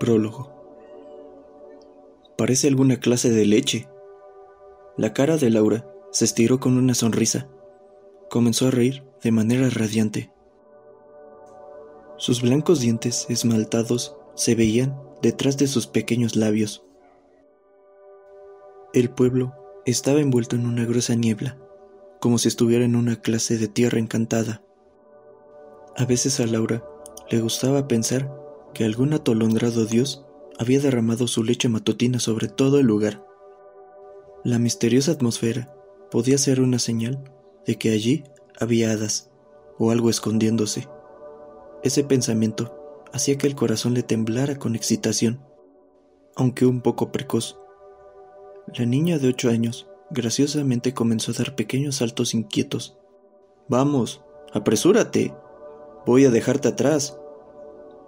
Prólogo. Parece alguna clase de leche. La cara de Laura se estiró con una sonrisa. Comenzó a reír de manera radiante. Sus blancos dientes esmaltados se veían detrás de sus pequeños labios. El pueblo estaba envuelto en una gruesa niebla, como si estuviera en una clase de tierra encantada. A veces a Laura le gustaba pensar que algún atolondrado dios había derramado su leche matutina sobre todo el lugar. La misteriosa atmósfera podía ser una señal de que allí había hadas o algo escondiéndose. Ese pensamiento hacía que el corazón le temblara con excitación, aunque un poco precoz. La niña de ocho años graciosamente comenzó a dar pequeños saltos inquietos. Vamos, apresúrate. Voy a dejarte atrás,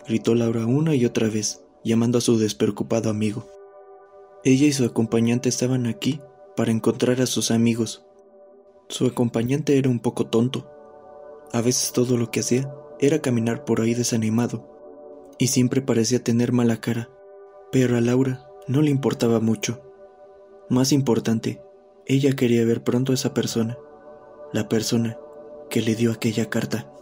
gritó Laura una y otra vez, llamando a su despreocupado amigo. Ella y su acompañante estaban aquí para encontrar a sus amigos. Su acompañante era un poco tonto. A veces todo lo que hacía era caminar por ahí desanimado, y siempre parecía tener mala cara, pero a Laura no le importaba mucho. Más importante, ella quería ver pronto a esa persona, la persona que le dio aquella carta.